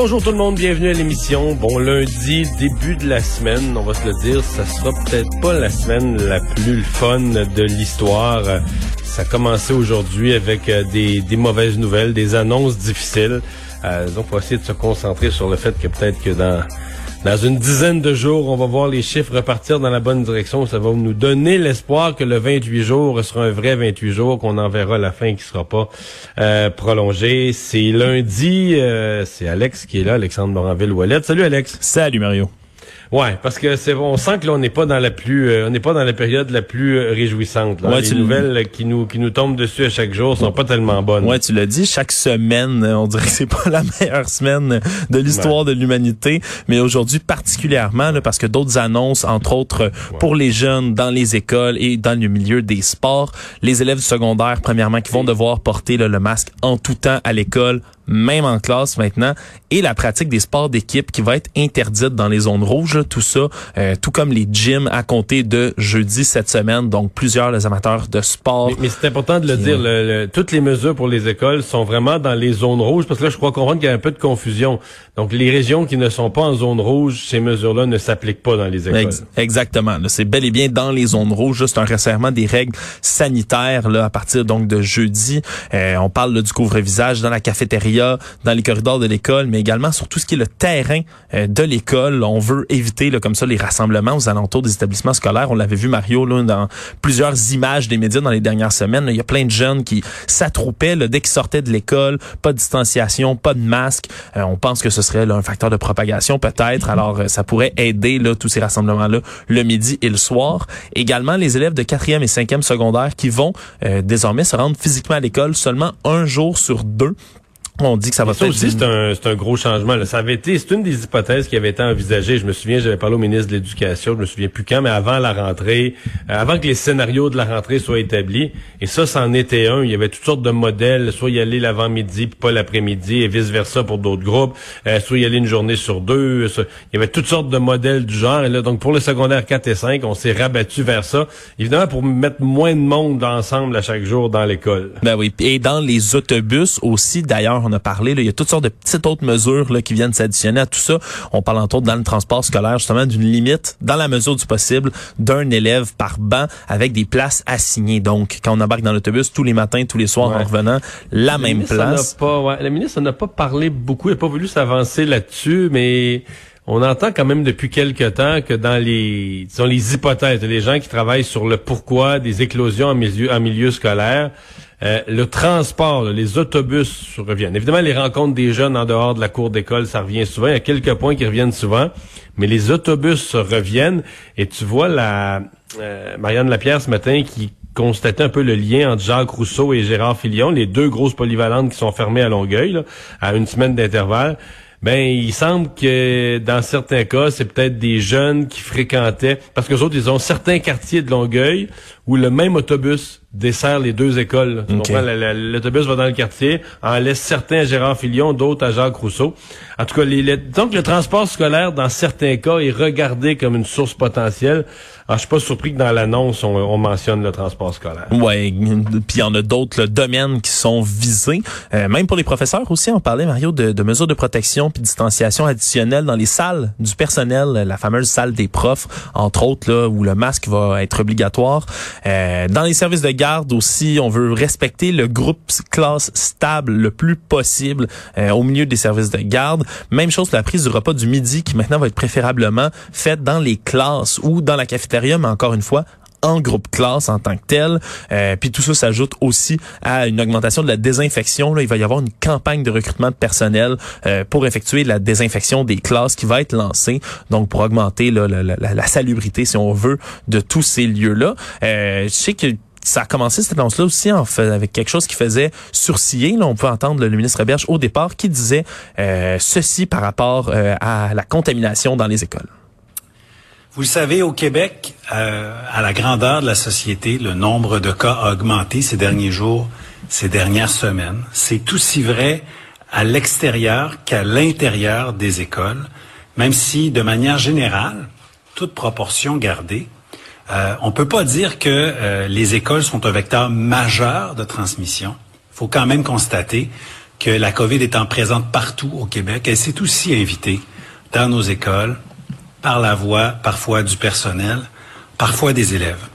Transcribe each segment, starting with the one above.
Bonjour tout le monde, bienvenue à l'émission. Bon lundi, début de la semaine, on va se le dire, ça sera peut-être pas la semaine la plus fun de l'histoire. Ça a commencé aujourd'hui avec euh, des, mauvaises nouvelles, des annonces difficiles. Euh, donc, on va essayer de se concentrer sur le fait que peut-être que dans dans une dizaine de jours, on va voir les chiffres repartir dans la bonne direction. Ça va nous donner l'espoir que le 28 jours sera un vrai 28 jours, qu'on en verra la fin qui sera pas euh, prolongée. C'est lundi, euh, c'est Alex qui est là, Alexandre Moranville-Ouellette. Salut Alex. Salut Mario. Ouais, parce que c'est on sent que là on n'est pas dans la plus euh, on n'est pas dans la période la plus euh, réjouissante. Là. Ouais, les nouvelles qui nous qui nous tombent dessus à chaque jour sont pas tellement bonnes. Ouais, tu l'as dit, chaque semaine, euh, on dirait que c'est pas la meilleure semaine de l'histoire de l'humanité, mais aujourd'hui particulièrement là, parce que d'autres annonces, entre autres euh, pour les jeunes dans les écoles et dans le milieu des sports, les élèves du secondaire premièrement qui vont devoir porter là, le masque en tout temps à l'école, même en classe maintenant, et la pratique des sports d'équipe qui va être interdite dans les zones rouges, là, tout ça, euh, tout comme les gyms à compter de jeudi cette semaine, donc plusieurs les amateurs de sport. Mais, mais c'est important de le Qui, dire, le- le- toutes les mesures pour les écoles sont vraiment dans les zones rouges, parce que là, je crois comprendre qu'il y a un peu de confusion. Donc, les régions qui ne sont pas en zone rouge, ces mesures-là ne s'appliquent pas dans les écoles. Ex- exactement. C'est bel et bien dans les zones rouges. Juste un resserrement des règles sanitaires là, à partir donc de jeudi. Euh, on parle là, du couvre-visage dans la cafétéria, dans les corridors de l'école, mais également sur tout ce qui est le terrain euh, de l'école. On veut éviter là, comme ça les rassemblements aux alentours des établissements scolaires. On l'avait vu Mario là, dans plusieurs images des médias dans les dernières semaines. Il y a plein de jeunes qui s'attroupaient dès qu'ils sortaient de l'école. Pas de distanciation, pas de masque. Euh, on pense que ce serait là, un facteur de propagation peut-être. Alors euh, ça pourrait aider là, tous ces rassemblements-là le midi et le soir. Également les élèves de quatrième et cinquième secondaire qui vont euh, désormais se rendre physiquement à l'école seulement un jour sur deux. On dit que ça va Ça aussi, c'est un, c'est un gros changement. là. Ça avait été, c'est une des hypothèses qui avait été envisagée. Je me souviens, j'avais parlé au ministre de l'Éducation, je me souviens plus quand, mais avant la rentrée, euh, avant que les scénarios de la rentrée soient établis. Et ça, c'en était un. Il y avait toutes sortes de modèles, soit y aller l'avant-midi puis pas l'après-midi, et vice-versa pour d'autres groupes, euh, soit y aller une journée sur deux. ça- il y avait toutes sortes de modèles du genre. Et là, donc pour le secondaire 4 et 5, on s'est rabattu vers ça. Évidemment, pour mettre moins de monde ensemble à chaque jour dans l'école. Ben oui, et dans les autobus aussi, d'ailleurs, on a parlé, là, il y a toutes sortes de petites autres mesures là, qui viennent s'additionner à tout ça. On parle entre autres dans le transport scolaire justement d'une limite, dans la mesure du possible, d'un élève par banc avec des places assignées. Donc, quand on embarque dans l'autobus tous les matins, tous les soirs Ouais. en revenant, la Le même place. Pas, ouais, le ministre n'a pas parlé beaucoup, il n'a pas voulu s'avancer là-dessus, mais on entend quand même depuis quelque temps que dans les, disons, les hypothèses, les gens qui travaillent sur le pourquoi des éclosions en milieu, en milieu scolaire, euh, le transport, les autobus reviennent. Évidemment, les rencontres des jeunes en dehors de la cour d'école, ça revient souvent. Il y a quelques points qui reviennent souvent, mais les autobus reviennent. Et tu vois la euh, Marianne Lapierre ce matin qui constatait un peu le lien entre Jacques Rousseau et Gérard Filion, les deux grosses polyvalentes qui sont fermées à Longueuil, à une semaine d'intervalle. Ben, il semble que dans certains cas, c'est peut-être des jeunes qui fréquentaient, parce que autres, ils ont certains quartiers de Longueuil où le même autobus dessert les deux écoles. L'autobus va dans le quartier, en laisse certains à Gérard Filion, d'autres à Jacques Rousseau. En tout cas, les, les- donc le transport scolaire, dans certains cas, est regardé comme une source potentielle. Alors, je suis pas surpris que dans l'annonce, on, on mentionne le transport scolaire. Ouais, puis il y en a d'autres domaines qui sont visés. Euh, même pour les professeurs aussi, on parlait, Mario, de, de mesures de protection puis de distanciation additionnelle dans les salles du personnel, la fameuse salle des profs, entre autres, là, où le masque va être obligatoire. Euh, dans les services de garde aussi, on veut respecter le groupe classe stable le plus possible euh, au milieu des services de garde. Même chose pour la prise du repas du midi qui maintenant va être préférablement faite dans les classes ou dans la cafétéria, mais encore une fois, en groupe classe en tant que tel. Euh, puis tout ça s'ajoute aussi à une augmentation de la désinfection. Là, il va y avoir une campagne de recrutement de personnel euh, pour effectuer la désinfection des classes qui va être lancée, donc pour augmenter là, la, la- la salubrité, si on veut, de tous ces lieux-là. Euh, je sais que ça a commencé cette annonce-là aussi en fait, avec quelque chose qui faisait sourciller. Là, on peut entendre le ministre Berge au départ qui disait euh, ceci par rapport euh, à la contamination dans les écoles. Vous le savez, au Québec, euh, à la grandeur de la société, le nombre de cas a augmenté ces derniers jours, ces dernières semaines. C'est aussi vrai à l'extérieur qu'à l'intérieur des écoles, même si, de manière générale, toute proportion gardée, euh, on peut pas dire que euh, les écoles sont un vecteur majeur de transmission. Il faut quand même constater que la COVID étant présente partout au Québec, elle s'est aussi invitée dans nos écoles par la voix parfois du personnel, parfois des élèves.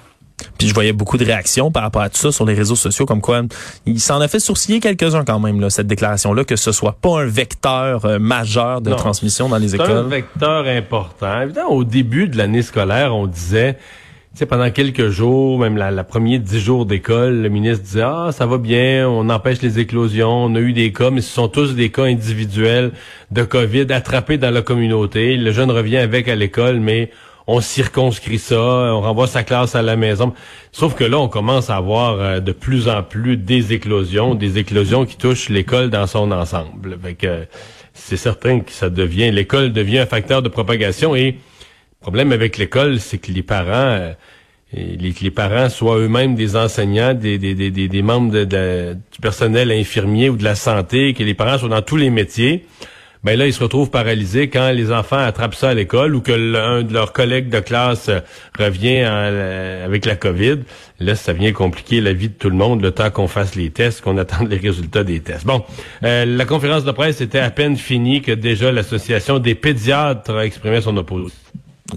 Puis je voyais beaucoup de réactions par rapport à tout ça sur les réseaux sociaux, comme quoi il s'en a fait sourciller quelques-uns quand même, là, cette déclaration-là, que ce soit pas un vecteur euh, majeur de transmission dans les écoles. C'est un vecteur important. Évidemment, au début de l'année scolaire, on disait sais, pendant quelques jours, même la, la dix jours d'école, le ministre disait ah ça va bien, on empêche les éclosions, on a eu des cas, mais ce sont tous des cas individuels de Covid attrapés dans la communauté. Le jeune revient avec à l'école, mais on circonscrit ça, on renvoie sa classe à la maison. Sauf que là, on commence à avoir euh, de plus en plus des éclosions, des éclosions qui touchent l'école dans son ensemble. Fait que c'est certain que ça devient, l'école devient un facteur de propagation et problème avec l'école, c'est que les parents, euh, les, les parents soient eux-mêmes des enseignants, des, des, des, des membres de, du personnel infirmier ou de la santé, que les parents soient dans tous les métiers, ben là, ils se retrouvent paralysés quand les enfants attrapent ça à l'école ou que l'un de leurs collègues de classe euh, revient avec la COVID. Là, ça vient compliquer la vie de tout le monde le temps qu'on fasse les tests, qu'on attende les résultats des tests. Bon, euh, la conférence de presse était à peine finie que déjà l'Association des pédiatres a exprimé son opposition.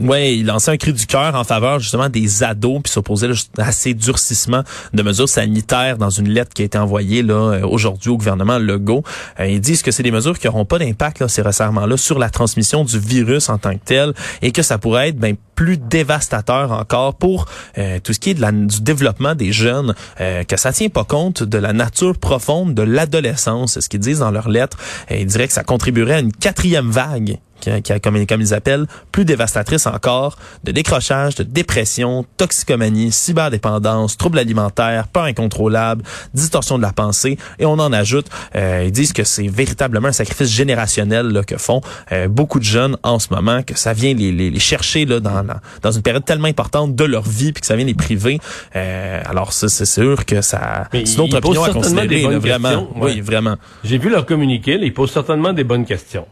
Oui, il lançait un cri du cœur en faveur justement des ados puis s'opposait à ces durcissements de mesures sanitaires dans une lettre qui a été envoyée là euh, aujourd'hui au gouvernement Legault. Euh, ils disent que c'est des mesures qui n'auront pas d'impact ces resserrements-là sur la transmission du virus en tant que tel et que ça pourrait être ben, plus dévastateur encore pour euh, tout ce qui est de la, du développement des jeunes, que ça tient pas compte de la nature profonde de l'adolescence. C'est ce qu'ils disent dans leur lettre. ils diraient que ça contribuerait à une quatrième vague qui a, comme, ils appellent, plus dévastatrice encore, de décrochage, de dépression, toxicomanie, cyberdépendance, troubles alimentaires, peur incontrôlable, distorsion de la pensée, et on en ajoute, euh, ils disent que c'est véritablement un sacrifice générationnel là, que font euh, beaucoup de jeunes en ce moment, que ça vient les, les, chercher là, dans, dans une période tellement importante de leur vie, puis que ça vient les priver. Euh, alors c'est sûr que ça... C'est une autre opinion à considérer, vraiment. Oui, vraiment. J'ai vu leur communiqué, ils posent certainement des bonnes questions.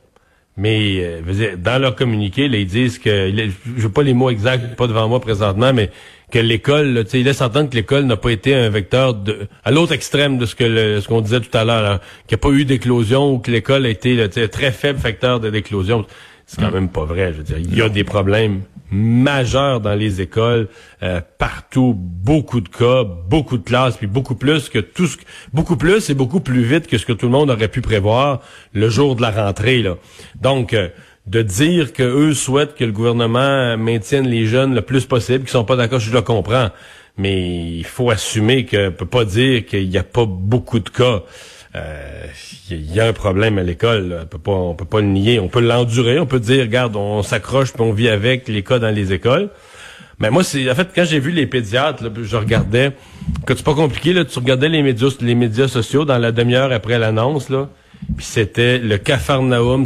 Mais euh, dans leur communiqué, ils disent que je veux pas les mots exacts, pas devant moi présentement, mais que l'école, ils laissent entendre que l'école n'a pas été un vecteur de à l'autre extrême de ce que ce qu'on disait tout à l'heure, qu'il n'y a pas eu d'éclosion ou que l'école a été un très faible facteur de l'éclosion. C'est quand même pas vrai. Je veux dire, il y a des problèmes majeurs dans les écoles, euh, partout, beaucoup de cas, beaucoup de classes, puis beaucoup plus que tout ce beaucoup plus et beaucoup plus vite que ce que tout le monde aurait pu prévoir le jour de la rentrée. Là. Donc euh, de dire que eux souhaitent que le gouvernement maintienne les jeunes le plus possible, qui sont pas d'accord, je le comprends, mais il faut assumer que peut pas dire qu'il n'y a pas beaucoup de cas il euh, y a un problème à l'école. On peut pas, on peut pas le nier. On peut l'endurer. On peut dire, regarde, on s'accroche puis on vit avec les cas dans les écoles. Mais moi, c'est en fait quand j'ai vu les pédiatres, je regardais. Que c'est pas compliqué là. Tu regardais les médias, les médias sociaux dans la demi-heure après l'annonce là. Puis c'était le Cafarnaum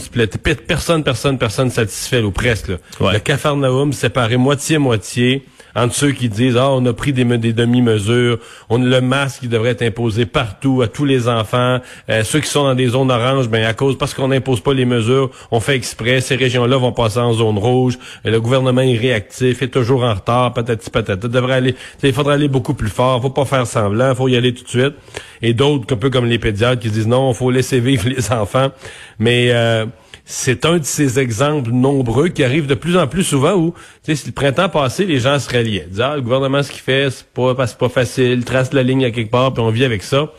Personne, personne, personne satisfait ou presque. Le Cafarnaum séparé moitié moitié entre ceux qui disent ah on a pris des, des demi-mesures, on le masque qui devrait être imposé partout à tous les enfants, euh, ceux qui sont dans des zones oranges, ben à cause parce qu'on n'impose pas les mesures, on fait exprès, ces régions-là vont passer en zone rouge, et le gouvernement est réactif, est toujours en retard, patati patata, devrait aller, il faudrait aller beaucoup plus fort, faut pas faire semblant, faut y aller tout de suite. Et d'autres, un peu comme les pédiatres qui disent non, faut laisser vivre les enfants, mais euh, c'est un de ces exemples nombreux qui arrivent de plus en plus souvent où, tu sais, le printemps passé, les gens se ralliaient. Disaient, ah, le gouvernement, ce qu'il fait, c'est pas, pas facile, trace la ligne à quelque part, puis on vit avec ça.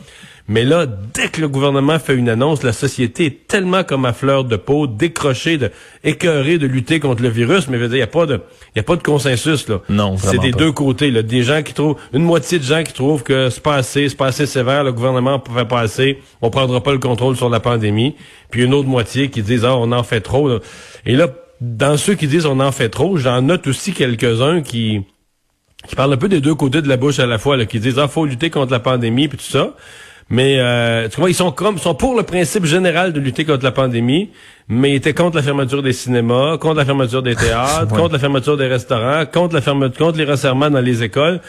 Mais là, dès que le gouvernement fait une annonce, la société est tellement comme à fleur de peau, décrochée, de, écœurée de lutter contre le virus. Mais il n'y a pas de, il y a pas de consensus là. Non, c'est des deux côtés. Là. Des gens qui trouvent, une moitié de gens qui trouvent que c'est pas assez, c'est pas assez sévère, le gouvernement ne fait pas assez, on prendra pas le contrôle sur la pandémie. Puis une autre moitié qui disent ah on en fait trop. Et là, dans ceux qui disent on en fait trop, j'en note aussi quelques-uns qui qui parlent un peu des deux côtés de la bouche à la fois, là, qui disent ah faut lutter contre la pandémie puis tout ça Mais euh, tu vois, ils sont comme sont pour le principe général de lutter contre la pandémie, mais ils étaient contre la fermeture des cinémas, contre la fermeture des théâtres, contre la fermeture des restaurants, contre la fermeture, contre les resserrements dans les écoles.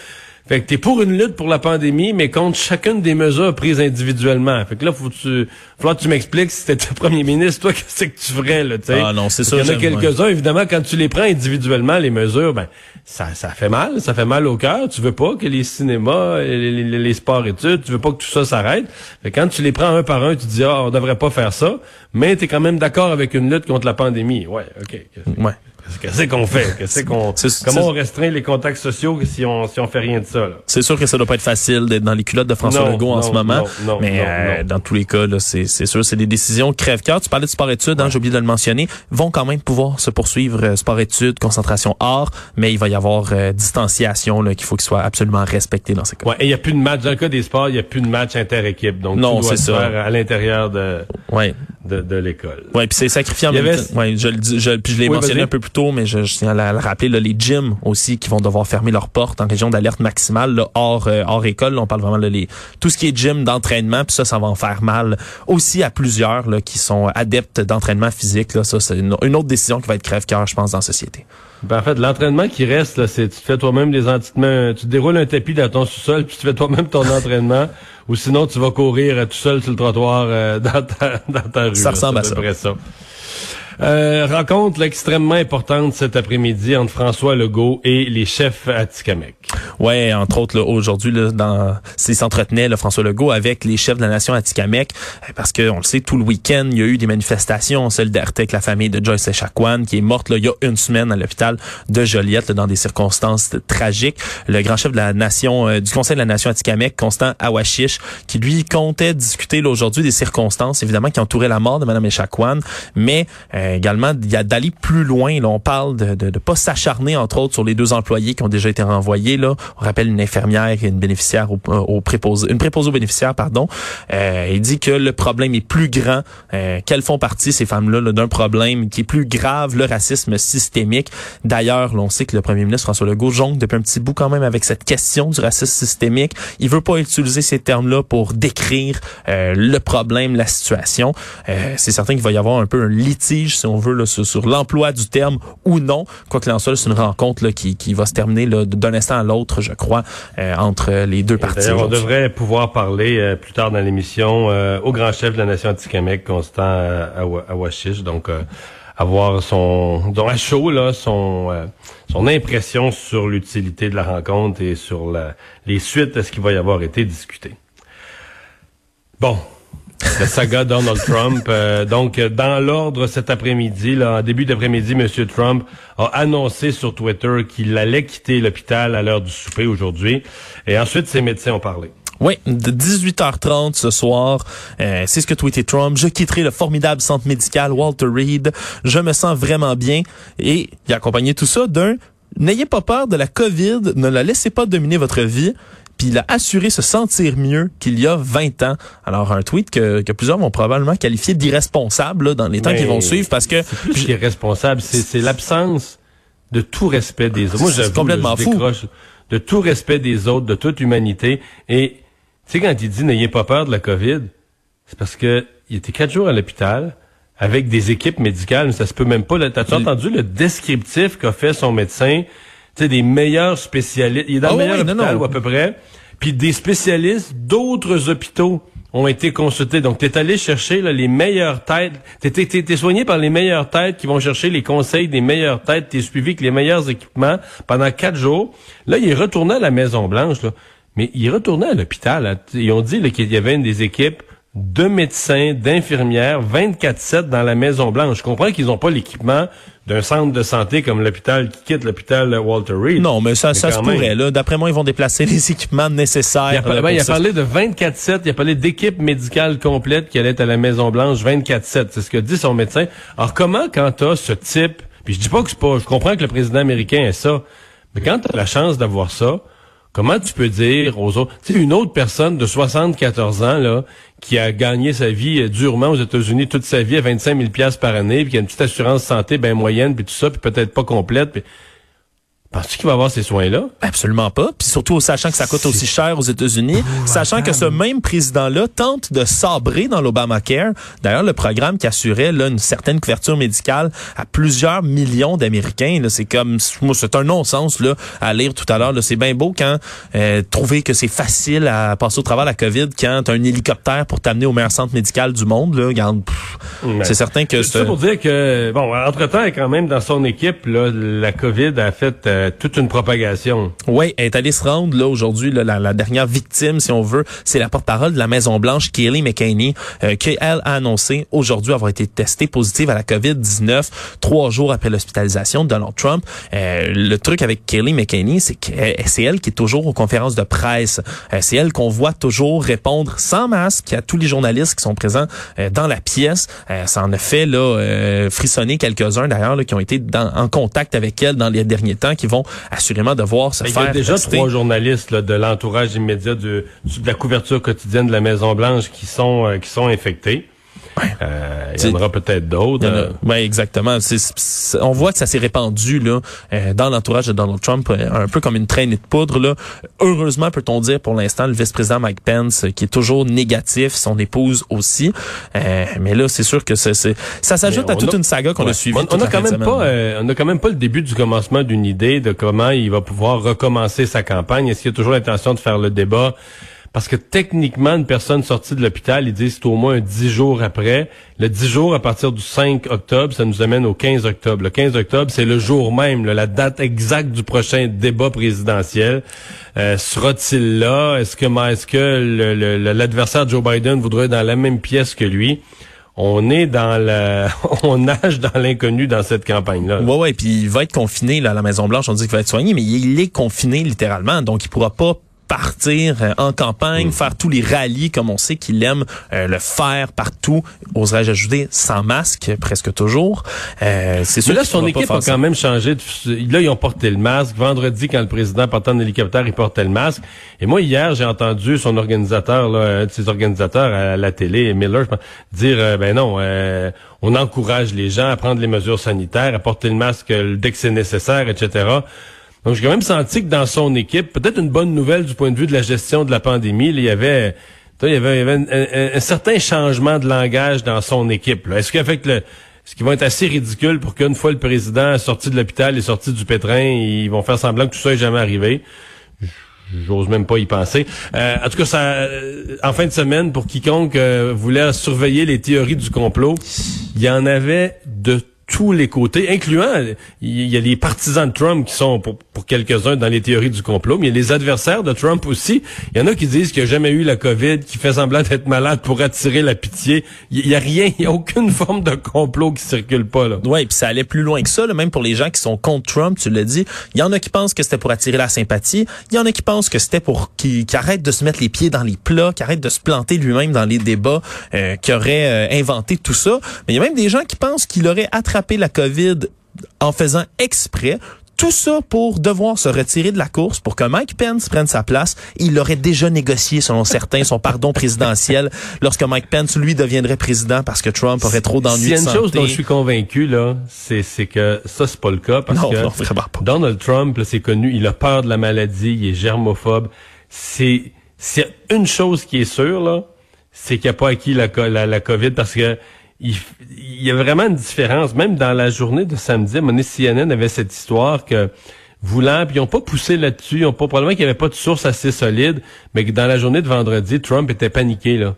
Fait que t'es pour une lutte pour la pandémie, mais contre chacune des mesures prises individuellement. Fait que là, faut que tu, faut que tu m'expliques si t'étais premier ministre, toi, qu'est-ce que tu ferais, là, tu sais? Ah non, c'est ça. Il y en a quelques-uns, évidemment, quand tu les prends individuellement, les mesures, ben, ça, ça fait mal, ça fait mal au cœur. Tu veux pas que les cinémas, les, les, les sports-études, tu veux pas que tout ça s'arrête. Fait quand tu les prends un par un, tu dis, ah, on devrait pas faire ça, mais t'es quand même d'accord avec une lutte contre la pandémie. Ouais, OK. Ouais. Qu'est-ce qu'on fait? Qu'est-ce qu'on, comment on restreint les contacts sociaux si on, si on fait rien de ça, C'est sûr que ça doit pas être facile d'être dans les culottes de François Legault en ce moment. Non, mais euh, dans tous les cas, c'est, c'est sûr, c'est des décisions crève-cœur. Tu parlais de sport-études, hein, j'ai oublié de le mentionner. Vont quand même pouvoir se poursuivre euh, sport-études, concentration hors, mais il va y avoir euh, distanciation, là, qu'il faut qu'il soit absolument respecté dans ces cas. Ouais, et il y a plus de match. Dans le cas des sports, il y a plus de match inter-équipe. Donc, non, c'est ça. à l'intérieur de, ouais. de, de l'école. Ouais, puis c'est sacrifiant. Avait... Ouais, je, je, je, puis je l'ai mentionné un peu plus tôt, mais je, je tiens à le rappeler, là, les gyms aussi qui vont devoir fermer leurs portes en région d'alerte maximale, là, hors, euh, hors école. Là, on parle vraiment de les, tout ce qui est gym d'entraînement, puis ça, ça va en faire mal aussi à plusieurs là, qui sont adeptes d'entraînement physique. Là, ça, c'est une, une, autre décision qui va être crève-cœur, je pense, dans la société. Ben, en fait, l'entraînement qui reste, là, c'est tu te fais toi-même des entraînements, tu déroules un tapis dans ton sous-sol, puis tu fais toi-même ton entraînement, ou sinon tu vas courir euh, tout seul sur le trottoir euh, dans, ta, dans ta rue. Ça ressemble à ça. Euh, rencontre là, extrêmement importante cet après-midi entre François Legault et les chefs Atikamek. Ouais, entre autres aujourd'hui là, dans s'entretenait François Legault avec les chefs de la nation Atikamek parce que on le sait tout le week-end il y a eu des manifestations en solidarité avec la famille de Joyce Echaquan qui est morte là, il y a une semaine à l'hôpital de Joliette là, dans des circonstances tragiques. Le grand chef de la nation euh, du Conseil de la nation Atikamek, Constant Awashish, qui lui comptait discuter aujourd'hui des circonstances évidemment qui entouraient la mort de Mme Echaquan, mais euh, également d'aller plus loin. Là, on parle de ne de, pas s'acharner, entre autres, sur les deux employés qui ont déjà été renvoyés. Là. On rappelle une infirmière et une bénéficiaire au, au préposé, une préposée aux bénéficiaires, pardon. Euh, il dit que le problème est plus grand, euh, qu'elles font partie, ces femmes-là, -là, d'un problème qui est plus grave, le racisme systémique. D'ailleurs, on sait que le premier ministre François Legault jongle depuis un petit bout quand même avec cette question du racisme systémique. Il veut pas utiliser ces termes-là pour décrire euh, le problème, la situation. Euh, c'est certain qu'il va y avoir un peu un litige si on veut, là, sur, sur l'emploi du terme ou non. Quoi qu'il en soit, c'est une rencontre là, qui, qui va se terminer d'un instant à l'autre, je crois, euh, entre les deux parties. On devrait pouvoir parler euh, plus tard dans l'émission euh, au grand chef de la nation anticamek, Constant Awashish. Donc, avoir son, son à chaud, là, son, son impression sur l'utilité de la rencontre et sur la, les suites de ce qui va y avoir été discuté. Bon, la saga Donald Trump. Euh, donc, dans l'ordre cet après-midi, là, en début d'après-midi, M. Trump a annoncé sur Twitter qu'il allait quitter l'hôpital à l'heure du souper aujourd'hui. Et ensuite, ses médecins ont parlé. Oui, de 18h30 ce soir, euh, c'est ce que tweeté Trump. Je quitterai le formidable centre médical Walter Reed. Je me sens vraiment bien. Et il a accompagné tout ça d'un N'ayez pas peur de la COVID, ne la laissez pas dominer votre vie puis il a assuré se sentir mieux qu'il y a 20 ans. Alors un tweet que, que plusieurs vont probablement qualifier d'irresponsable dans les temps qui vont suivre parce que c'est plus qu'irresponsable, c'est l'absence de tout respect des autres. Moi, c'est complètement fou. De tout respect des autres, de toute humanité. Et tu sais quand il dit n'ayez pas peur de la COVID, c'est parce que il était quatre jours à l'hôpital avec des équipes médicales, ça se peut même pas. T'as-tu entendu le descriptif qu'a fait son médecin? Tu sais, des meilleurs spécialistes. Il est dans oh le meilleur oui, hôpital, non. ou à peu près. Puis des spécialistes d'autres hôpitaux ont été consultés. Donc, tu es allé chercher là, les meilleures têtes. Tu es, soigné par les meilleures têtes qui vont chercher les conseils des meilleures têtes. Tu es suivi avec les meilleurs équipements pendant quatre jours. Là, il est retourné à la Maison-Blanche. Mais il est retourné à l'hôpital. là. Ils ont dit qu'il y avait une des équipes de médecins, d'infirmières, 24-7 dans la Maison-Blanche. Je comprends qu'ils n'ont pas l'équipement d'un centre de santé comme l'hôpital qui quitte l'hôpital Walter Reed. Non, mais ça, Mais ça se même. pourrait. Là, d'après moi, ils vont déplacer les équipements nécessaires. Il a, ben, il a parlé de 24-7, il a parlé d'équipe médicale complète qui allait être à la Maison-Blanche 24-7. C'est ce que dit son médecin. Alors, comment, quand t'as ce type, puis je dis pas que c'est pas, je comprends que le président américain est ça, mais quand t'as la chance d'avoir ça, comment tu peux dire aux autres, tu sais, une autre personne de 74 ans, là, qui a gagné sa vie euh, durement aux États-Unis toute sa vie à 25 000 piastres par année, puis qui a une petite assurance santé bien moyenne, puis tout ça, puis peut-être pas complète, puis Penses-tu qu'il va avoir ces soins-là? Absolument pas. Puis surtout, sachant que ça coûte aussi cher aux États-Unis, sachant que ce même président-là tente de sabrer dans l'Obamacare, d'ailleurs, le programme qui assurait là, une certaine couverture médicale à plusieurs millions d'Américains. C'est comme, c'est un non-sens là à lire tout à l'heure. C'est bien beau quand euh, trouver que c'est facile à passer au travers de la COVID quand t'as un hélicoptère pour t'amener au meilleur centre médical du monde. Là, c'est certain que c'est pour dire que bon, entre-temps, quand même dans son équipe, là, la COVID a fait euh, toute une propagation. Oui, elle est allée se rendre là aujourd'hui. La, la, dernière victime, si on veut, c'est la porte-parole de la Maison Blanche, Kayleigh McEnany, euh, qui elle a annoncé aujourd'hui avoir été testée positive à la COVID-19 trois jours après l'hospitalisation de Donald Trump. Euh, le truc avec Kayleigh McEnany, c'est que c'est elle qui est toujours aux conférences de presse. Euh, c'est elle qu'on voit toujours répondre sans masque à tous les journalistes qui sont présents euh, dans la pièce. ça en a fait là frissonner quelques-uns d'ailleurs qui ont été dans, en contact avec elle dans les derniers temps, qui vont assurément devoir se faire. Il y a déjà trois journalistes là, de l'entourage immédiat de, de, la couverture quotidienne de la Maison Blanche qui sont euh, qui sont infectés. Euh, il y en aura peut-être d'autres. Euh. Oui, exactement. on voit que ça s'est répandu là euh, dans l'entourage de Donald Trump, un peu comme une traînée de poudre. Là. Heureusement, peut-on dire pour l'instant, le vice-président Mike Pence, qui est toujours négatif, son épouse aussi. mais là, c'est sûr que c'est, ça s'ajoute à toute une saga qu'on a suivie. On, on a quand même pas, on a quand même pas le début du commencement d'une idée de comment il va pouvoir recommencer sa campagne. Est-ce qu'il a toujours l'intention de faire le débat? Parce que techniquement, une personne sortie de l'hôpital, ils disent c'est au moins dix jours après. Le dix jours à partir du 5 octobre, ça nous amène au 15 octobre. Le 15 octobre, c'est le jour même, la date exacte du prochain débat présidentiel. Euh, Sera-t-il là? Est-ce que, est-ce que l'adversaire Joe Biden voudrait être dans la même pièce que lui? on est dans la, on nage dans l'inconnu dans cette campagne-là. Ouais, ouais, puis il va être confiné là, à la Maison Blanche. On dit qu'il va être soigné, mais il est confiné littéralement, donc il pourra pas partir euh, en campagne, mm. faire tous les rallyes comme on sait qu'il aime euh, le faire partout, oserais-je ajouter, sans masque presque toujours. Euh, c'est sûr. là, son équipe a quand même changé. De... Là, ils ont porté le masque. Vendredi, quand le président partait en hélicoptère, il portait le masque. Et moi, hier, j'ai entendu son organisateur, là, un de ses organisateurs à la télé, Miller, dire, ben non, on encourage les gens à prendre les mesures sanitaires, à porter le masque dès que c'est nécessaire, etc. Donc, j'ai quand même senti que dans son équipe, peut-être une bonne nouvelle du point de vue de la gestion de la pandémie, il y avait, il y avait, un, certain changement de langage dans son équipe. Est-ce fait le, ce qui va être assez ridicule pour qu'une fois le président est sorti de l'hôpital et sorti du pétrin, ils vont faire semblant que tout ça n'est jamais arrivé? J'ose même pas y penser. Euh, en tout cas, ça, euh, en fin de semaine, pour quiconque euh, voulait surveiller les théories du complot, il y en avait de tous les côtés, incluant, il y a les partisans de Trump qui sont, pour, pour quelques-uns, dans les théories du complot, mais il y a les adversaires de Trump aussi. Il y en a qui disent qu'il n'y a jamais eu la COVID, qui fait semblant d'être malade pour attirer la pitié. Il y a rien, il y a aucune forme de complot qui circule pas, là. Ouais, puis ça allait plus loin que ça, là, même pour les gens qui sont contre Trump, tu l'as dit. Il y en a qui pensent que c'était pour attirer la sympathie. Il y en a qui pensent que c'était pour qu'il arrête de se mettre les pieds dans les plats, qu'il arrête de se planter lui-même dans les débats, euh, qu'il aurait euh, inventé tout ça. Mais il y a même des gens qui pensent qu'il aurait attrapé la COVID en faisant exprès. Tout ça pour devoir se retirer de la course pour que Mike Pence prenne sa place. Il aurait déjà négocié, selon certains, son pardon présidentiel lorsque Mike Pence, lui, deviendrait président parce que Trump aurait trop d'ennuis de santé. y a une chose dont je suis convaincu, là, c'est, que ça, c'est pas le cas parce que Donald Trump, c'est connu, il a peur de la maladie, il est germophobe. C'est, c'est une chose qui est sûre, là, c'est qu'il n'a pas acquis la, la, la COVID parce que il, y a vraiment une différence. Même dans la journée de samedi, à CNN avait cette histoire que voulant, puis ils n'ont pas poussé là-dessus, ils ont pas probablement qu'il n'y avait pas de source assez solide, mais que dans la journée de vendredi, Trump était paniqué là.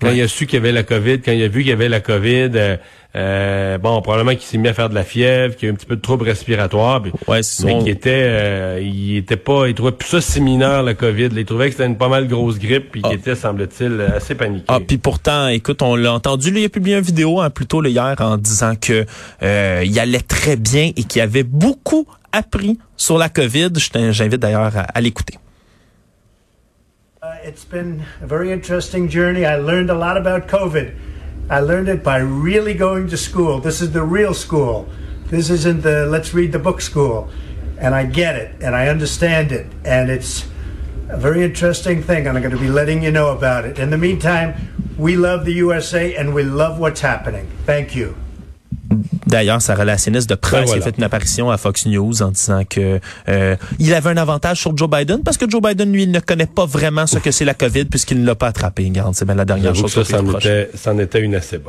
Quand il a su qu'il y avait la COVID, quand il a vu qu'il y avait la COVID, euh, euh, bon, probablement qu'il s'est mis à faire de la fièvre, qu'il a eu un petit peu de troubles respiratoires, ouais, mais qu'il était, euh, il était pas, il trouvait plus ça si mineur la COVID. il trouvait que c'était une pas mal grosse grippe, puis qu'il ah. était, semble-t-il, assez paniqué. Ah, puis pourtant, écoute, on l'a entendu, il a publié une vidéo hein, plus tôt hier en disant que euh, il allait très bien et qu'il avait beaucoup appris sur la COVID. J'invite d'ailleurs à l'écouter. Uh, it's been a very interesting journey. I learned a lot about COVID. I learned it by really going to school. This is the real school. This isn't the let's read the book school. And I get it and I understand it. And it's a very interesting thing. And I'm going to be letting you know about it. In the meantime, we love the USA and we love what's happening. Thank you. D'ailleurs, sa relationniste de presse Ben voilà. a fait une apparition à Fox News en disant que euh, il avait un avantage sur Joe Biden parce que Joe Biden, lui, il ne connaît pas vraiment ce que c'est la COVID puisqu'il ne l'a pas attrapé. Regarde, c'est bien la dernière chose que ça, reprocher. était, était une assez bonne.